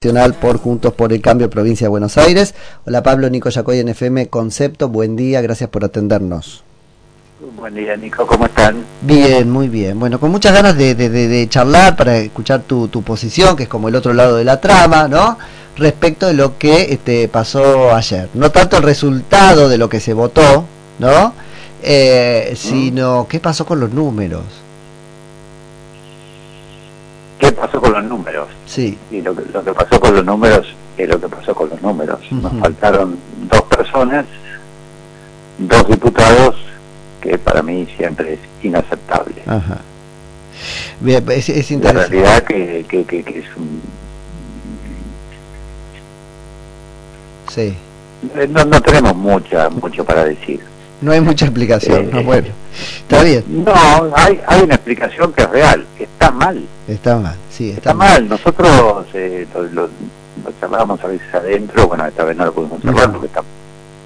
Nacional por Juntos por el Cambio, provincia de Buenos Aires. Hola Pablo, Nico Yacoy en FM Concepto, buen día, gracias por atendernos. Buen día Nico, ¿cómo están? Bien, muy bien. Bueno, con muchas ganas de, de, de charlar para escuchar tu, tu, posición, que es como el otro lado de la trama, ¿no? Respecto de lo que este, pasó ayer. No tanto el resultado de lo que se votó, ¿no? Eh, sino qué pasó con los números. ¿Qué pasó con los números? Sí. Y lo que, lo que pasó con los números es lo que pasó con los números. Uh -huh. Nos faltaron dos personas, dos diputados, que para mí siempre es inaceptable. Ajá. Bien, es, es La interesante. realidad que, que, que, que es un... Sí. eh, No, no tenemos mucha, mucho para decir. No hay mucha explicación. Eh, no, bueno, está bien. No, hay, hay una explicación que es real. Está mal. Está mal, sí, está, Está mal. Nosotros eh, lo, lo, lo charlábamos a veces adentro, bueno, esta vez no lo pudimos charlar porque estamos,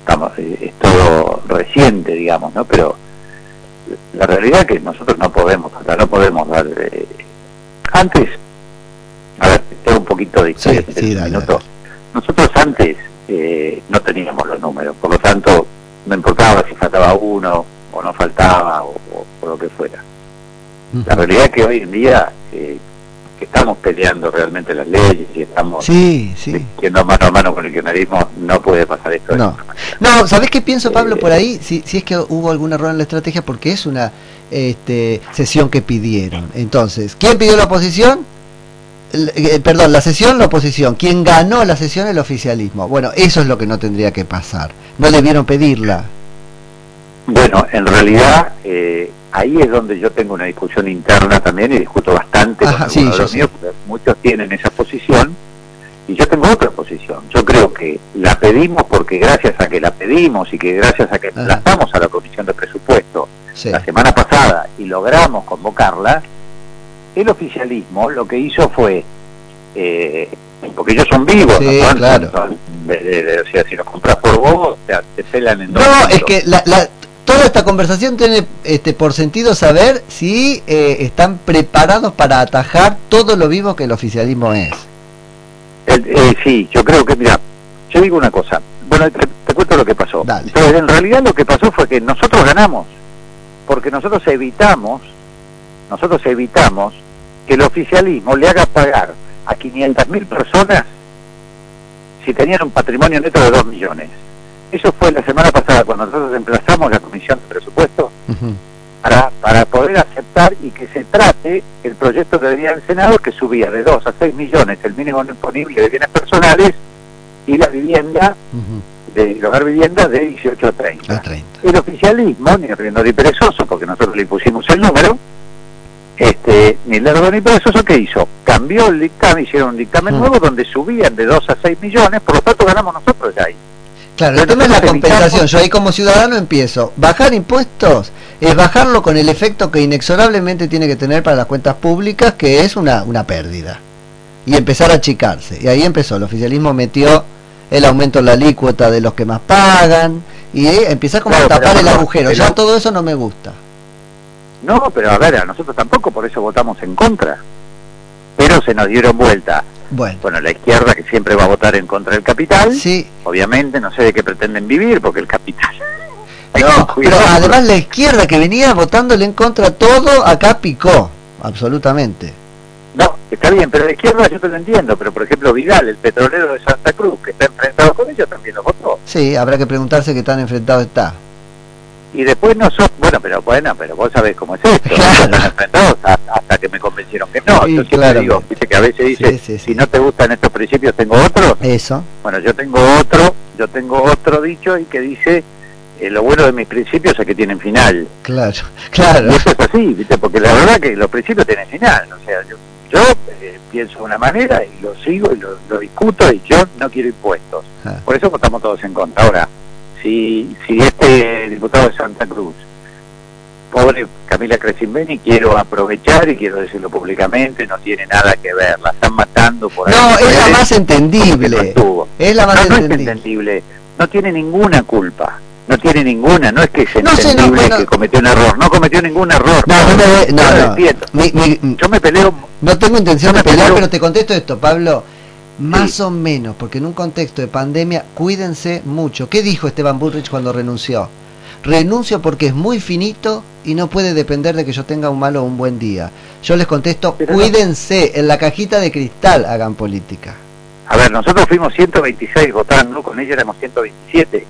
estamos, eh, es todo reciente, digamos, ¿no? Pero la realidad es que nosotros no podemos, o sea, no podemos dar... eh, antes, a ver, tengo un poquito de historia, sí, dale. Nosotros antes eh, no teníamos los números, por lo tanto, no importaba si faltaba uno o no faltaba o, o- o lo que fuera. La realidad es que hoy en día eh, que estamos peleando realmente las leyes y estamos Sí, sí. yendo mano a mano con el kirchnerismo, no puede pasar esto. No. No, ¿sabés qué pienso, Pablo, Eh, por ahí? Si, si es que hubo algún error en la estrategia, porque es una este, sesión que pidieron. Entonces, ¿quién pidió la oposición? Eh, perdón, la sesión, la oposición. ¿Quién ganó la sesión? El oficialismo. Bueno, eso es lo que no tendría que pasar. No debieron pedirla. Bueno, en realidad eh, ahí es donde yo tengo una discusión interna también y discuto bastante Ajá, con sí, algunos de los míos, porque muchos tienen esa posición y yo tengo otra posición. Yo creo que la pedimos porque gracias a que la pedimos y que gracias a que Ajá. lanzamos a la Comisión de Presupuesto Sí. la semana pasada y logramos convocarla, el oficialismo lo que hizo fue, eh, porque ellos son vivos, Sí, ¿no? Claro. son- de- de- o sea, si los compras por vos, o sea, te pelan en dos No, es minutos. que la, la- toda esta conversación tiene este, por sentido saber si eh, están preparados para atajar todo lo vivo que el oficialismo es. Eh, eh, sí, yo creo que, mira, yo digo una cosa. Bueno, te, te cuento lo que pasó. Dale. Pero en realidad lo que pasó fue que nosotros ganamos, porque nosotros evitamos, nosotros evitamos que el oficialismo le haga pagar a 500.000 personas si tenían un patrimonio neto de 2 millones. Eso fue la semana pasada cuando nosotros emplazamos la comisión de presupuesto para, para poder aceptar y que se trate el proyecto que venía del Senado que subía de 2 a 6 millones el mínimo imponible de bienes personales y la vivienda, de el hogar vivienda de 18 a 30. A 30. El oficialismo, ni riendo ni perezoso, porque nosotros le impusimos el número, este, ni lerdo ni perezoso, ¿qué hizo? Cambió el dictamen, hicieron un dictamen Mm. nuevo donde subían de 2 a 6 millones, por lo tanto ganamos nosotros ya ahí. Claro, el tema es la compensación. Yo ahí como ciudadano empiezo. Bajar impuestos es bajarlo con el efecto que inexorablemente tiene que tener para las cuentas públicas, que es una, una pérdida. Y empezar a achicarse. Y ahí empezó. El oficialismo metió el aumento en la alícuota de los que más pagan. Y empieza como Claro, a tapar el agujero. Ya todo eso no me gusta. No, pero a ver, a nosotros tampoco, por eso votamos en contra. Pero se nos dieron vuelta. Bueno, Bueno, la izquierda que siempre va a votar en contra del capital, sí. obviamente no sé de qué pretenden vivir, porque el capital... No, pero además la izquierda que venía votándole en contra todo, acá picó. Absolutamente. No, está bien, pero la izquierda yo te lo entiendo, pero por ejemplo Vidal, el petrolero de Santa Cruz, que está enfrentado con ellos, también lo votó. Sí, habrá que preguntarse qué tan enfrentado está. Y después nosotros, bueno, pero bueno, pero vos sabés cómo es esto, Claro. están enfrentados hasta, hasta que me convencieron que no. Sí, yo siempre claramente. digo, viste que a veces dice, Sí, sí, sí. si no te gustan estos principios, tengo otros. Eso. Bueno, yo tengo otro, yo tengo otro dicho y que dice, eh, lo bueno de mis principios es que tienen final. Claro, claro. Y eso es así, ¿viste? Porque la verdad que los principios tienen final. O sea, yo, yo eh, pienso de una manera y lo sigo y lo, lo discuto y yo no quiero impuestos. Ah. Por eso votamos todos en contra. Ahora, si, si este diputado de Santa Cruz, pobre Camila Crescimbeni, quiero aprovechar y quiero decirlo públicamente, no tiene nada que ver. La están matando por ahí. No, es la más no entendible. estuvo. Es la No, más no es entendible. No tiene ninguna culpa. No tiene ninguna. No es que es No sé, no, entendible bueno. que cometió un error. No cometió ningún error. No, no, no, Yo lo no. entiendo. Mi- mi- Yo me peleo no tengo intención de pelear, peleo- pero te contesto esto, Pablo. Más o menos, porque en un contexto de pandemia, cuídense mucho. ¿Qué dijo Esteban Bullrich cuando renunció? Renuncio porque es muy finito y no puede depender de que yo tenga un malo o un buen día. Yo les contesto, cuídense, en la cajita de cristal hagan política. A ver, nosotros fuimos 126 votando, con ella éramos 127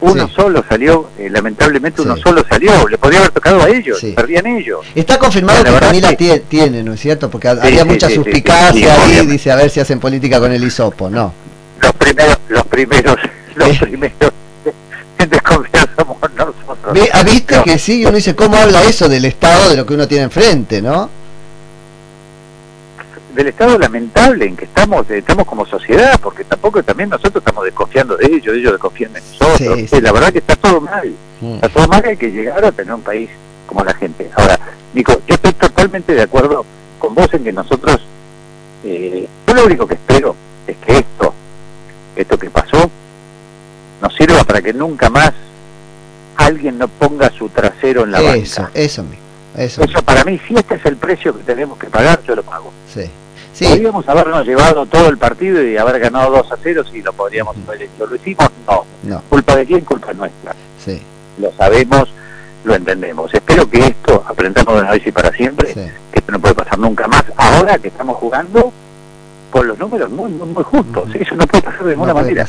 uno solo salió, eh, lamentablemente uno solo salió, le podía haber tocado a ellos, perdían ellos. Está confirmado que Camila tiene, ¿no es cierto? Porque había mucha suspicacia ahí, dice a ver si hacen política con el hisopo, no. Los primeros, los primeros, los primeros desconfianza somos ¿Ha visto que sí? Uno dice, ¿cómo habla eso del Estado de lo que uno tiene enfrente, no? del estado lamentable en que estamos estamos como sociedad, porque tampoco también nosotros estamos desconfiando de ellos, ellos desconfían de nosotros. La verdad que está todo mal, mm. está todo mal, hay que llegar a tener un país como la gente. Ahora, Nico, yo estoy totalmente de acuerdo con vos en que nosotros, eh, yo lo único que espero es que esto, esto que pasó, nos sirva para que nunca más alguien no ponga su trasero en la eso, banca. Eso, eso, eso para mí, si este es el precio que tenemos que pagar, yo lo pago. Sí. Sí. Podríamos habernos llevado todo el partido y haber ganado 2 a 0 si lo podríamos haber hecho. ¿Lo hicimos? No. ¿Culpa de quién? Culpa nuestra. Sí. Lo sabemos, lo entendemos. Espero que esto aprendamos de una vez y para siempre, que esto no puede pasar nunca más. Ahora que estamos jugando con los números muy, muy, justos. Eso no puede pasar de ninguna manera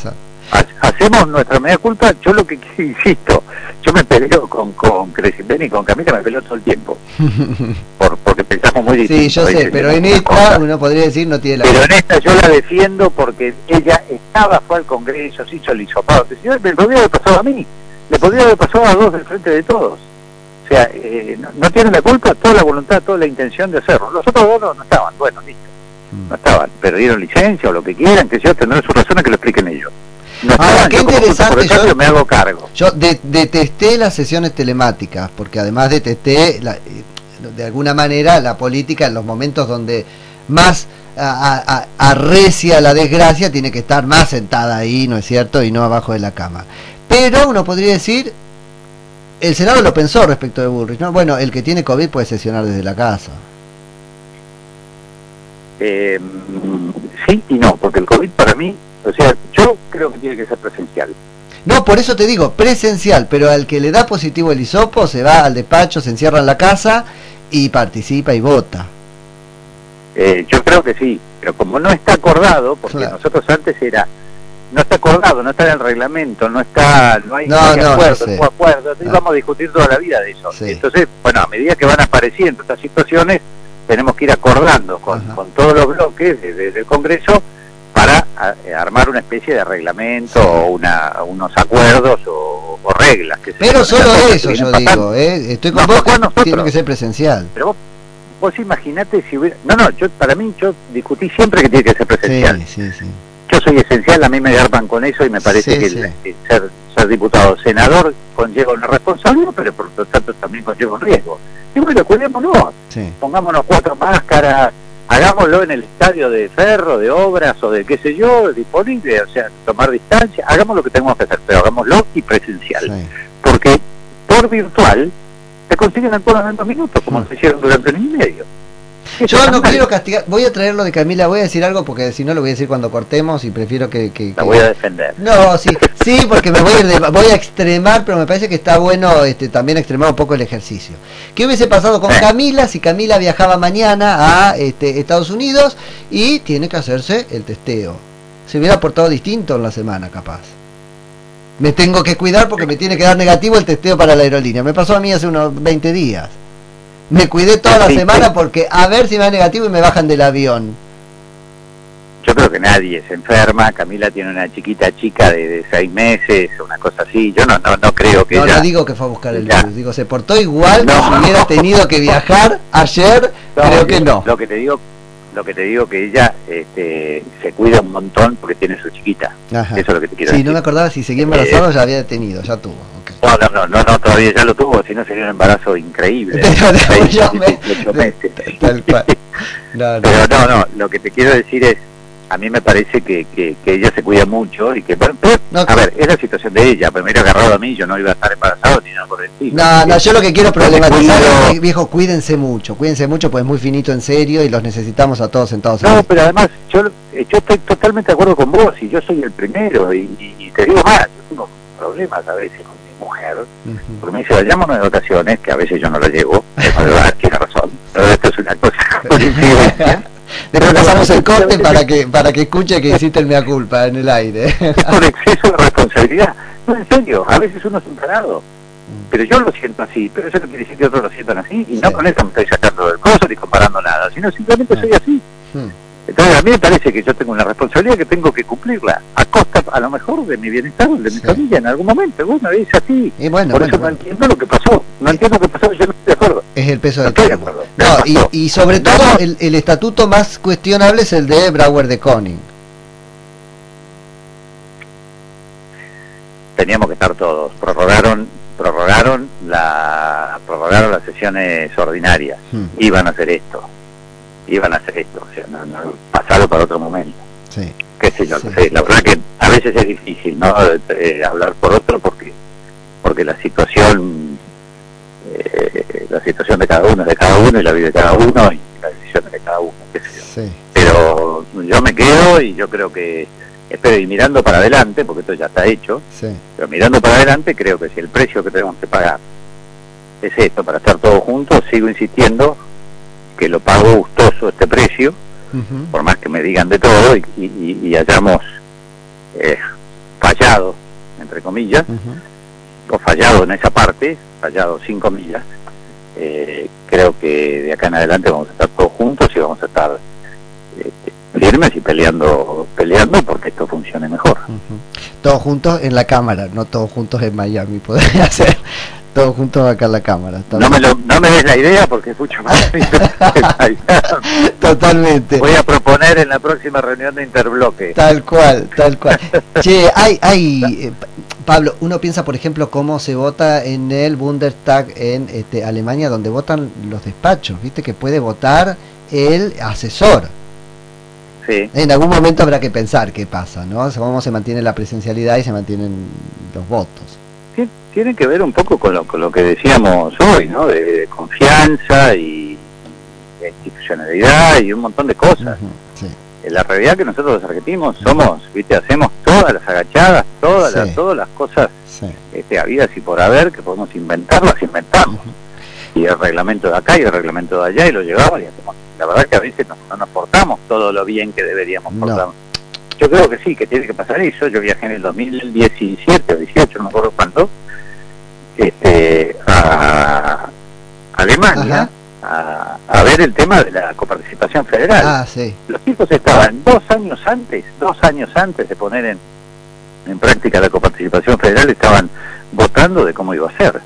hacemos nuestra media culpa, yo lo que insisto, yo me peleo con, con y con Camila, me peleo todo el tiempo, por, porque pensamos muy distinto. Sí, yo sé, pero en esta uno podría decir no tiene la Pero en esta yo la defiendo porque ella estaba, fue al Congreso, se hizo el hisopado, le podría haber pasado a mí, le podría haber pasado a dos del frente de todos. O sea, eh, no, tienen la culpa, toda la voluntad, toda la intención de hacerlo. Los otros dos no, estaban, bueno, listo. Mm. No estaban, perdieron licencia o lo que quieran, que yo tendrán sus razones que lo expliquen ellos. Ahora, qué interesante. Yo, me hago cargo. Yo detesté las sesiones telemáticas, porque además detesté, la, eh, de alguna manera, la política en los momentos donde más arrecia la desgracia, tiene que estar más sentada ahí, ¿no es cierto? Y no abajo de la cama. Pero uno podría decir, el Senado lo pensó respecto de Bullrich, ¿no? Bueno, el que tiene COVID puede sesionar desde la casa. Eh, sí y no, porque el COVID para mí o sea, yo creo que tiene que ser presencial. No, por eso te digo, presencial, pero al que le da positivo el hisopo se va al despacho, se encierra en la casa y participa y vota. Eh, yo creo que sí, pero como no está acordado, porque nosotros antes era, no está acordado, no está en el reglamento, no está, no hay, acuerdo, no, acuerdo, entonces vamos a discutir toda la vida de eso. Entonces, bueno, a medida que van apareciendo estas situaciones, tenemos que ir acordando con, con todos los bloques desde el Congreso eh, armar una especie de reglamento o una, unos acuerdos o, reglas. Que pero solo eso yo digo, ¿eh? estoy con vos, tiene que ser presencial. Pero vos, vos imaginate si hubiera... No, no, yo para mí yo discutí siempre que tiene que ser presencial. Sí, sí, yo soy esencial, a mí me agarran con eso y me parece que, ser, ser diputado senador conlleva una responsabilidad, pero por lo tanto también conlleva un riesgo. Y bueno, cuidémonos, pongámonos cuatro máscaras, hagámoslo en el estadio de ferro, de obras o de qué sé yo, disponible, o sea, tomar distancia, hagamos lo que tenemos que hacer, pero hagámoslo y presencial. Porque por virtual se consiguen acuerdos en dos minutos, como se hicieron durante un año y medio. Yo no quiero castigar, voy a traerlo de Camila, voy a decir algo porque si no lo voy a decir cuando cortemos y prefiero que... que, La voy a defender. No, sí, sí, porque me voy a, voy a extremar, pero me parece que está bueno este, también extremar un poco el ejercicio. ¿Qué hubiese pasado con Camila si Camila viajaba mañana a este, Estados Unidos y tiene que hacerse el testeo? Se hubiera portado distinto en la semana, capaz. Me tengo que cuidar porque me tiene que dar negativo el testeo para la aerolínea. Me pasó a mí hace unos 20 días. Me cuidé toda la semana porque a ver si me da negativo y me bajan del avión. Yo creo que nadie se enferma. Camila tiene una chiquita chica de, seis meses, una cosa así. Yo no no, no creo que. No, no digo que fue a buscar el virus. Digo, se portó igual no. si hubiera tenido que viajar ayer. creo que no. Lo que te digo, lo que te digo que ella este, se cuida un montón porque tiene su chiquita. Eso es lo que te quiero sí, decir. no me acordaba si seguía embarazado o ya había tenido, ya tuvo. No, no, no, no, todavía ya lo tuvo, si no sería un embarazo increíble. Pero, no, no, lo que te quiero decir es, a mí me parece que, que, ella se cuida mucho y que... a ver, es la situación de ella, pero me hubiera agarrado a mí, yo no iba a estar embarazado ni nada por el estilo. No, no, yo lo que quiero problematizar es, viejo, cuídense mucho, cuídense mucho, pues es muy finito en serio y los necesitamos a todos sentados. No, pero además, yo, yo estoy totalmente de acuerdo con vos y yo soy el primero y, te digo más, yo tengo problemas a veces con mujer, porque me dice, vayámonos de vacaciones, que a veces yo no la llevo, es verdad, tiene razón, pero esto es una cosa Después pasamos el corte para que para que escuche que hiciste el mea culpa en el aire. Por exceso de responsabilidad. No, en serio, a veces uno es un parado. Pero yo lo siento así, pero eso no quiere decir que otros lo sientan así. Y no con eso me estoy sacando del coso ni comparando nada, sino simplemente soy así. Hmm. Entonces a mí me parece que yo tengo una responsabilidad que tengo que cumplirla, a costa a lo mejor de mi bienestar, de mi familia en algún momento. Bueno, es así. Y bueno, Por eso no entiendo lo que pasó. No entiendo lo que pasó, yo no estoy de acuerdo. Es el peso del tiempo. No, y, y, sobre todo el, el, estatuto más cuestionable es el de Brauer de Koning. Teníamos que estar todos. Prorrogaron prorrogaron la prorrogaron las sesiones ordinarias. Hmm. Iban a hacer esto iban a hacer esto, o sea, no, no, pasarlo para otro momento. Sí. Qué sé yo, la verdad que a veces es difícil, ¿no? Eh, hablar por otro porque porque la situación eh, la situación de cada uno es de cada uno y la vida de cada uno y la decisión de cada uno, qué sé yo. Sí. Pero yo me quedo y yo creo que espero y mirando para adelante, porque esto ya está hecho, sí. pero mirando para adelante creo que si el precio que tenemos que pagar es esto, para estar todos juntos, sigo insistiendo que lo pago precio, por más que me digan de todo y, hayamos eh, fallado, entre comillas, o fallado en esa parte, fallado sin comillas, eh, creo que de acá en adelante vamos a estar todos juntos y vamos a estar este, firmes y peleando peleando porque esto funcione mejor. Todos juntos en la cámara, no todos juntos en Miami, podría ser todos juntos acá en la cámara. No me, no me des la idea porque es mucho más. Totalmente. Voy a proponer en la próxima reunión de Interbloque. Tal cual, tal cual. che, hay, hay, eh, Pablo, uno piensa, por ejemplo, cómo se vota en el Bundestag en este, Alemania, donde votan los despachos, ¿viste? Que puede votar el asesor. Sí. En algún momento habrá que pensar qué pasa, ¿no? Cómo se mantiene la presencialidad y se mantienen los votos tiene que ver un poco con lo, con lo que decíamos hoy, ¿no? De, confianza y de institucionalidad y un montón de cosas. En La realidad que nosotros los argentinos somos, ¿viste? Hacemos todas las agachadas, todas, las, todas las cosas este, habidas y por haber que podemos inventar, las inventamos. Y el reglamento de acá y el reglamento de allá y lo llevamos y hacemos. La verdad que a veces no, nos portamos todo lo bien que deberíamos portarnos. Yo creo que sí, que tiene que pasar eso. Yo viajé en el 2017 o 18, no me acuerdo cuándo, este, a Alemania a, ver el tema de la coparticipación federal. Ah, Los chicos estaban dos años antes, dos años antes de poner en, en práctica la coparticipación federal, estaban votando de cómo iba a ser.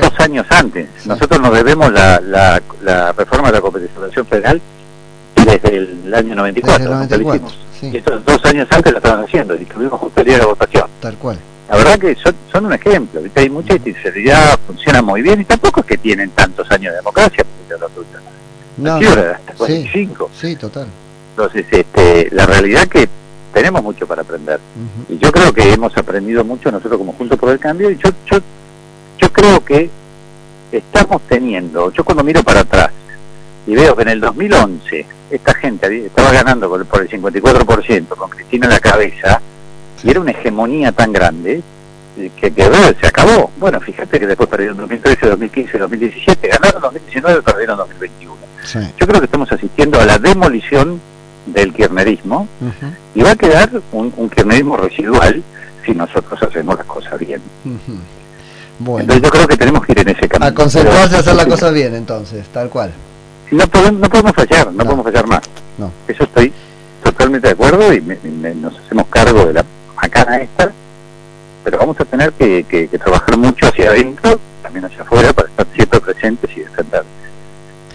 Dos años antes. Nosotros nos debemos la, la, la reforma de la coparticipación federal desde el año 94, Y estos dos años antes la estaban haciendo y tuvimos justo el día de la votación. Tal cual. La verdad que son, un ejemplo, hay mucha sinceridad, funciona muy bien y tampoco es que tienen tantos años de democracia, no, hasta 45. Sí, total. Entonces, este, la realidad que tenemos mucho para aprender. Y yo creo que hemos aprendido mucho nosotros como Juntos por el Cambio y yo, yo, yo creo que estamos teniendo, yo cuando miro para atrás y veo que en el 2011 esta gente estaba ganando por el 54% con Cristina en la cabeza, y era una hegemonía tan grande que, que se acabó. Bueno, fíjate que después perdieron 2013, 2015, 2017, ganaron 2019 perdieron 2021. Yo creo que estamos asistiendo a la demolición del kirchnerismo y va a quedar un, un kirchnerismo residual si nosotros hacemos las cosas bien. bueno. Entonces yo creo que tenemos que ir en ese camino. A concentrarse a hacer las cosas bien entonces, tal cual. No podemos, no podemos fallar, no, podemos fallar más. No. Eso estoy totalmente de acuerdo y nos hacemos cargo de la macana esta, pero vamos a tener que, trabajar mucho hacia adentro, también hacia afuera, para estar siempre presentes y defender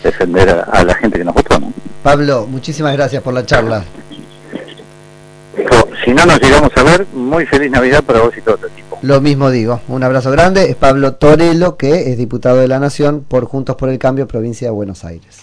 defender a, la gente que nos votamos. Pablo, muchísimas gracias por la charla. Si no nos llegamos a ver, muy feliz Navidad para vos y todo tu equipo. Lo mismo digo, un abrazo grande. Es Pablo Torello, que es diputado de la Nación por Juntos por el Cambio, provincia de Buenos Aires.